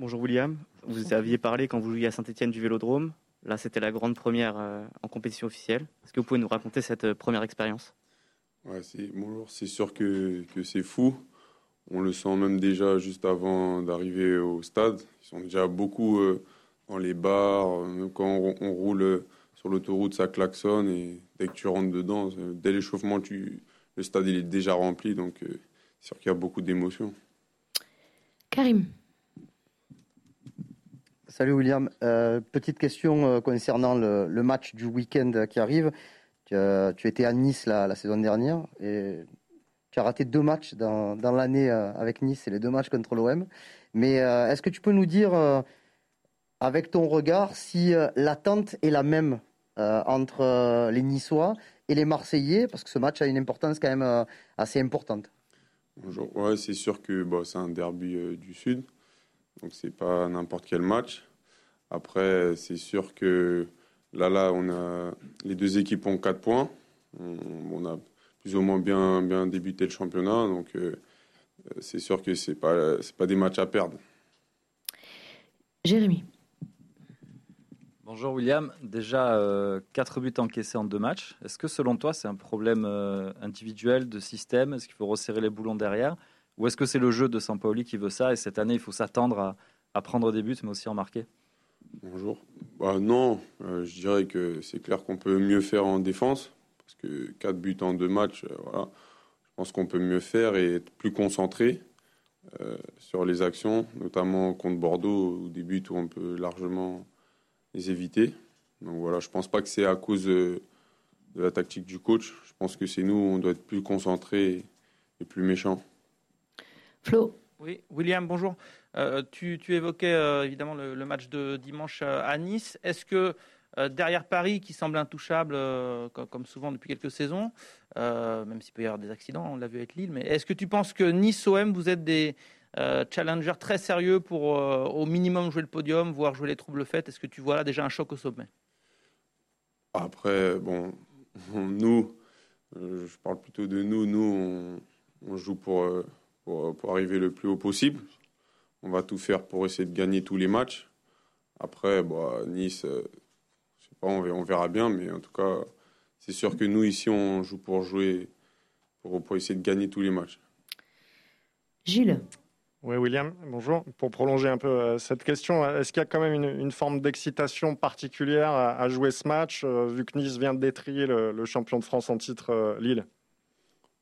Bonjour William. Vous aviez parlé quand vous jouiez à Saint-Etienne du Vélodrome. Là, c'était la grande première euh, en compétition officielle. Est-ce que vous pouvez nous raconter cette euh, première expérience? Ouais, c'est, Bonjour, c'est sûr que, que, c'est fou. On le sent même déjà juste avant d'arriver au stade. Ils sont déjà beaucoup euh, dans les bars. Même quand on, roule sur l'autoroute, ça klaxonne. Et dès que tu rentres dedans, dès l'échauffement, tu, le stade il est déjà rempli. Donc, c'est sûr qu'il y a beaucoup d'émotions. Karim. Salut William. Euh, petite question euh, concernant le, match du week-end qui arrive. Tu, étais à Nice la, saison dernière et tu as raté deux matchs dans, l'année euh, avec Nice et les deux matchs contre l'OM. Mais est-ce que tu peux nous dire, avec ton regard, si l'attente est la même entre les Niçois et les Marseillais? Parce que ce match a une importance quand même assez importante. Bonjour. Ouais, c'est sûr que c'est un derby du Sud. Donc c'est pas n'importe quel match. Après, c'est sûr que là, là, on a les deux équipes ont 4 points. On, a plus ou moins bien, bien débuté le championnat, donc euh, c'est sûr que c'est pas c'est pas des matchs à perdre. Jérémy. Bonjour William. Déjà, euh, 4 buts encaissés en deux matchs. Est-ce que selon toi, c'est un problème euh, individuel, de système? Est-ce qu'il faut resserrer les boulons derrière? Ou est-ce que c'est le jeu de Sampaoli qui veut ça et cette année, il faut s'attendre à prendre des buts, mais aussi en marquer? Bonjour. Bah, non, euh, je dirais que c'est clair qu'on peut mieux faire en défense, parce que 4 buts en deux matchs, euh, voilà, je pense qu'on peut mieux faire et être plus concentré euh, sur les actions, notamment contre Bordeaux, ou des buts où on peut largement les éviter. Donc voilà, je pense pas que c'est à cause de, la tactique du coach. Je pense que c'est nous, on doit être plus concentré et plus méchant. Flo. Oui, William, bonjour. Euh, tu, évoquais euh, évidemment le, match de dimanche euh, à Nice. Est-ce que derrière Paris, qui semble intouchable comme, souvent depuis quelques saisons, même s'il peut y avoir des accidents, on l'a vu avec Lille, mais est-ce que tu penses que Nice-OM, vous êtes des challengers très sérieux pour au minimum jouer le podium, voire jouer les troubles faits Est-ce que tu vois là déjà un choc au sommet? Après, bon, nous, je parle plutôt de nous, nous, on, joue pour, pour arriver le plus haut possible. On va tout faire pour essayer de gagner tous les matchs. Après, bah, Nice, euh, je sais pas, on verra bien, mais en tout cas, c'est sûr que nous, ici, on joue pour jouer, pour, pour essayer de gagner tous les matchs. Gilles oui, William, bonjour. Pour prolonger un peu euh, cette question, est-ce qu'il y a quand même une, forme d'excitation particulière à, jouer ce match, euh, vu que Nice vient de détrier le, champion de France en titre, Lille?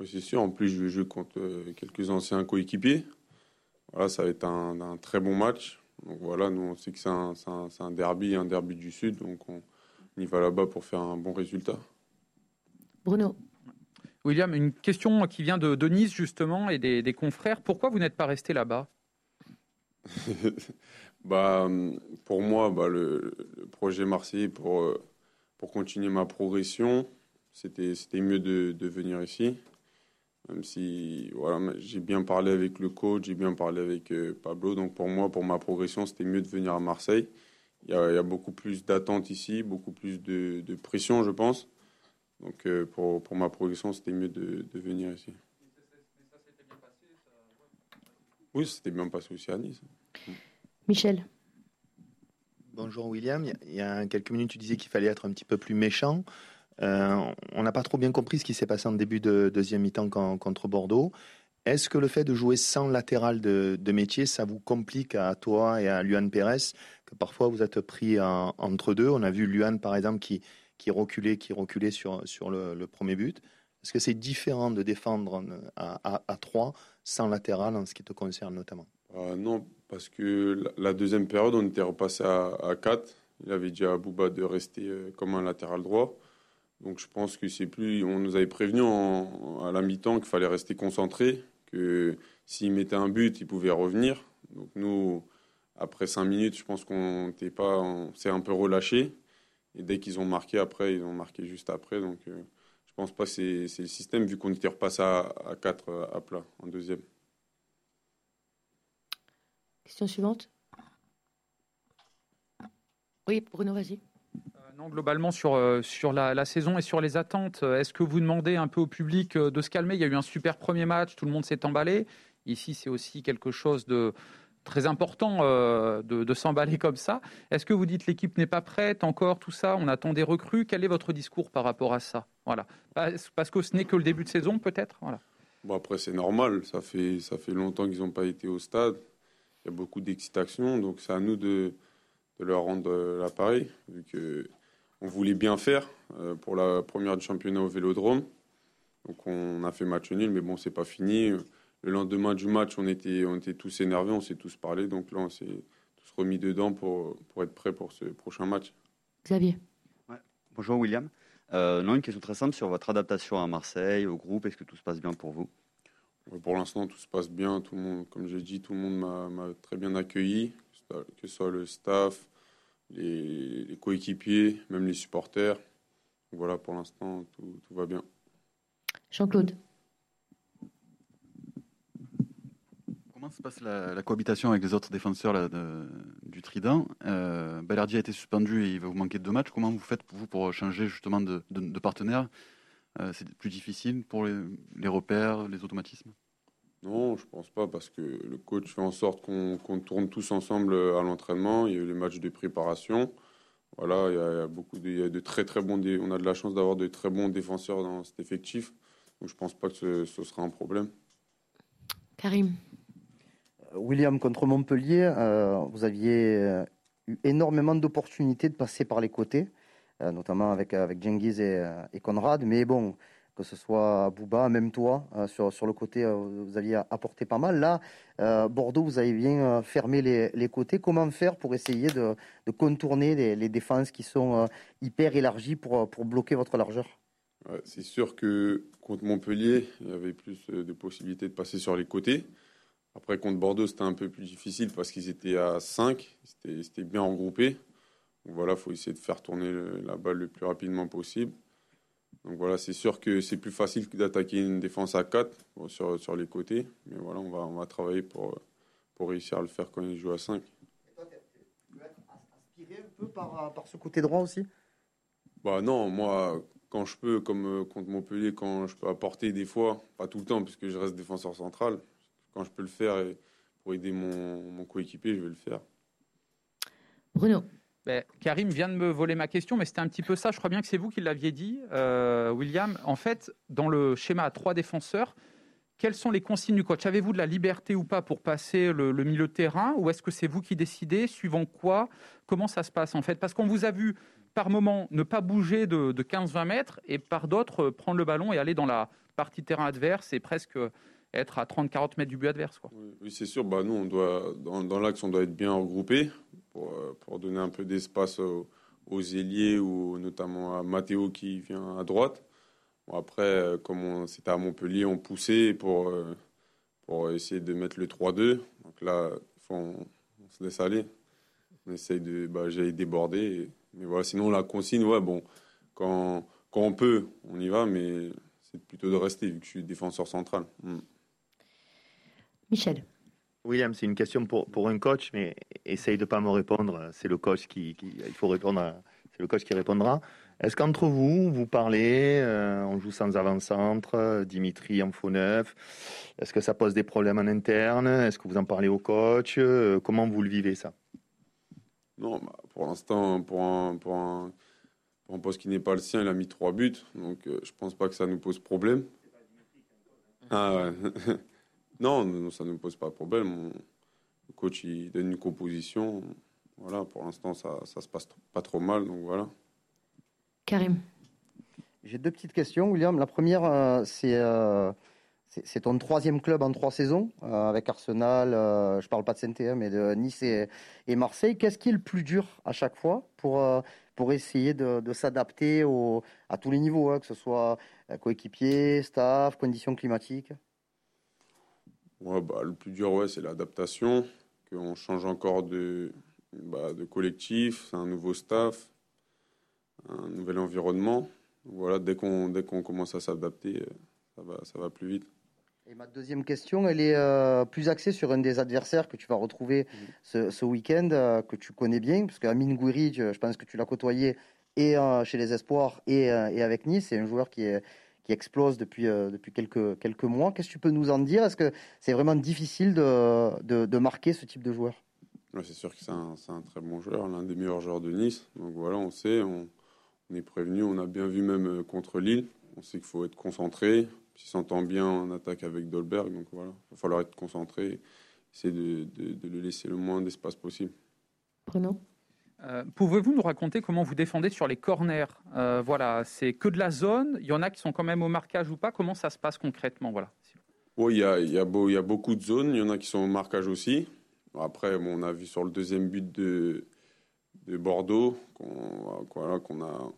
Oui, c'est sûr. En plus, je vais jouer contre quelques anciens coéquipiers. Voilà, ça va être un, très bon match. Donc voilà, nous on sait que c'est un, un, derby, un derby du Sud, donc on, y va là-bas pour faire un bon résultat. Bruno. William, une question qui vient de, Nice justement et des, confrères. Pourquoi vous n'êtes pas resté là-bas? Bah, Pour moi, bah, le, projet Marseille, pour, pour continuer ma progression, c'était mieux de, de venir ici. Même si voilà, j'ai bien parlé avec le coach, j'ai bien parlé avec euh, Pablo. Donc pour moi, pour ma progression, c'était mieux de venir à Marseille. Il y a, il y a beaucoup plus d'attentes ici, beaucoup plus de, de, pression, je pense. Donc euh, pour, pour, ma progression, c'était mieux de, de, venir ici. Oui, c'était bien passé aussi à Nice. Michel. Bonjour William. Il y a quelques minutes, tu disais qu'il fallait être un petit peu plus méchant. Euh, on n'a pas trop bien compris ce qui s'est passé en début de deuxième mi-temps contre Bordeaux. Est-ce que le fait de jouer sans latéral de, métier, ça vous complique à toi et à Luan Pérez, que parfois vous êtes pris entre deux? On a vu Luan, par exemple, qui, reculait, qui reculait sur, sur le, premier but. Est-ce que c'est différent de défendre à, à, 3 sans latéral en ce qui te concerne notamment? Euh, Non, parce que la, deuxième période, on était repassé à, à 4. Il avait dit à Bouba de rester euh, comme un latéral droit. Donc je pense que c'est plus. On nous avait prévenu à la mi-temps qu'il fallait rester concentré, que s'il mettait un but, il pouvait revenir. Donc nous, après cinq minutes, je pense qu'on n'était pas, s'est un peu relâché. Et dès qu'ils ont marqué après, ils ont marqué juste après. Donc euh, je pense pas que c'est, le système vu qu'on était repassé à, à 4 euh, à plat en deuxième. Question suivante. Oui, Bruno, vas-y globalement sur, euh, sur la, saison et sur les attentes, euh, est-ce que vous demandez un peu au public euh, de se calmer? Il y a eu un super premier match, tout le monde s'est emballé. Ici, c'est aussi quelque chose de très important de, s'emballer comme ça. Est-ce que vous dites l'équipe n'est pas prête encore, tout ça, on attend des recrues Quel est votre discours par rapport à ça? Voilà. Parce que ce n'est que le début de saison, peut-être? Voilà. Bon, après, c'est normal. Ça fait, ça fait longtemps qu'ils n'ont pas été au stade. Il y a beaucoup d'excitation. Donc, c'est à nous de, de leur rendre l'appareil, vu qu'on voulait bien faire euh, pour la première du championnat au Vélodrome. Donc, on a fait match nul, mais bon, c'est pas fini. Le lendemain du match, on était, on était tous énervés, on s'est tous parlé. Donc là, on s'est tous remis dedans pour, pour être prêts pour ce prochain match. Xavier. Bonjour William. Euh, non, une question très simple sur votre adaptation à Marseille, au groupe. Est-ce que tout se passe bien pour vous? Pour l'instant, tout se passe bien. Tout le monde, comme j'ai dit, tout le monde m'a très bien accueilli, que ce soit le staff, les, les coéquipiers, même les supporters. voilà, pour l'instant, tout, tout va bien. Jean-Claude. Comment se passe la, cohabitation avec les autres défenseurs du Trident? Euh, a été suspendu et il va vous manquer de deux matchs. Comment vous faites vous pour changer justement de, partenaire? Euh, C'est plus difficile pour les, repères, les automatismes? Non, je pense pas parce que le coach fait en sorte qu'on tourne tous ensemble à l'entraînement. Il y a eu les matchs de préparation. Voilà, il y a, beaucoup de, de, très très bons. On a de la chance d'avoir de très bons défenseurs dans cet effectif. Donc je pense pas que ce, ce sera un problème. Karim. William contre Montpellier, euh, vous aviez euh, eu énormément d'opportunités de passer par les côtés, euh, notamment avec, avec Genghis et, Conrad. Mais bon, que ce soit Bouba, même toi, sur, sur le côté, vous aviez apporté pas mal. Là, Bordeaux, vous avez bien fermé les, les, côtés. Comment faire pour essayer de, de contourner les, défenses qui sont hyper élargies pour, pour bloquer votre largeur? C'est sûr que contre Montpellier, il y avait plus de possibilités de passer sur les côtés. Après, contre Bordeaux, c'était un peu plus difficile parce qu'ils étaient à 5, c'était bien regroupé. Donc voilà, il faut essayer de faire tourner la balle le plus rapidement possible. Donc voilà, c'est sûr que c'est plus facile que d'attaquer une défense à 4 sur, sur les côtés. Mais voilà, on va, on va travailler pour, pour réussir à le faire quand ils jouent à 5. Et toi, tu aspiré un peu par, par ce côté droit aussi? Bah non, moi, quand je peux, comme euh, contre Montpellier, quand je peux apporter des fois, pas tout le temps, puisque je reste défenseur central, quand je peux le faire pour aider mon, mon coéquipier, je vais le faire. Bruno. Ben, Karim vient de me voler ma question, mais c'était un petit peu ça. Je crois bien que c'est vous qui l'aviez dit, euh, William. En fait, dans le schéma à trois défenseurs, quelles sont les consignes du coach? Avez-vous de la liberté ou pas pour passer le, milieu de terrain? Ou est-ce que c'est vous qui décidez Suivant quoi Comment ça se passe en fait? Parce qu'on vous a vu par moment ne pas bouger de, de 15-20 mètres et par d'autres prendre le ballon et aller dans la partie terrain adverse et presque être à 30-40 mètres du but adverse. Oui, c'est sûr. Bah, nous, on doit, dans, l'axe, on doit être bien regroupé pour, euh, pour donner un peu d'espace aux, ailiers ou notamment à Matteo qui vient à droite. Bon, après, euh, comme c'était à Montpellier, on poussait pour, euh, pour essayer de mettre le 3-2. Donc là, on, se laisse aller. On essaye de bah, déborder. mais voilà, sinon, la consigne, bon, quand, quand on peut, on y va, mais c'est plutôt de rester vu que je suis défenseur central. Hmm. Michel. William, c'est une question pour, pour un coach, mais essaye de ne pas me répondre. C'est le coach qui, il faut répondre. C'est le coach qui répondra. Est-ce qu'entre vous, vous parlez, euh, on joue sans avant-centre, Dimitri en faux neuf? Est-ce que ça pose des problèmes en interne? Est-ce que vous en parlez au coach? Euh, Comment vous le vivez ça? Non, bah, pour l'instant, pour un, pour, un, pour un, poste qui n'est pas le sien, il a mis trois buts, donc euh, je pense pas que ça nous pose problème. Ah ouais. Non, ça ne me pose pas de problème. Le coach, il donne une composition. Voilà, pour l'instant, ça, ça se passe pas trop mal. Donc voilà. Karim. J'ai deux petites questions, William. La première, euh, euh, c'est c'est ton troisième club en trois saisons, euh, avec Arsenal, je ne parle pas de saint mais de Nice et, Marseille. Qu'est-ce qui est le plus dur à chaque fois pour, pour essayer de, s'adapter à tous les niveaux, hein, que ce soit coéquipier, staff, conditions climatiques? Ouais, bah, le plus dur, ouais, c'est l'adaptation, qu'on change encore de, bah, de collectif, c'est un nouveau staff, un nouvel environnement. Voilà, dès qu'on dès qu'on commence à s'adapter, ça va, ça va plus vite. Et ma deuxième question, elle est euh, plus axée sur un des adversaires que tu vas retrouver ce, ce week-end, euh, que tu connais bien, parce qu'Amin Gouiri, je pense que tu l'as côtoyé et euh, chez les Espoirs et, et avec Nice. C'est un joueur qui est, qui explose depuis, euh, depuis quelques, quelques mois. Qu'est-ce que tu peux nous en dire? Est-ce que c'est vraiment difficile de, de, de marquer ce type de joueur? Ouais, c'est sûr que c'est un, c'est un très bon joueur, l'un des meilleurs joueurs de Nice. Donc voilà, on sait, on, on est prévenu, on a bien vu même euh, contre Lille. On sait qu'il faut être concentré. Il s'entend bien en attaque avec Dolberg, donc voilà, il va falloir être concentré, essayer de, de, de le laisser le moins d'espace possible. Bruno? Euh, Pouvez-vous nous raconter comment vous défendez sur les corners? Euh, Voilà, c'est que de la zone. Il y en a qui sont quand même au marquage ou pas. Comment ça se passe concrètement? Voilà. Oui, il y a, y, a beau- il y a beaucoup de zones, il y en a qui sont au marquage aussi. Après, bon, on a vu sur le deuxième but de, de Bordeaux qu'on voilà, a,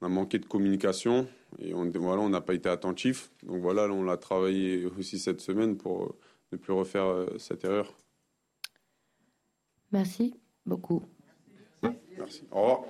on a manqué de communication et on voilà, on n'a pas été attentif. Donc voilà, là, on l'a travaillé aussi cette semaine pour euh, ne plus refaire cette erreur. Merci beaucoup. Merci. Au revoir.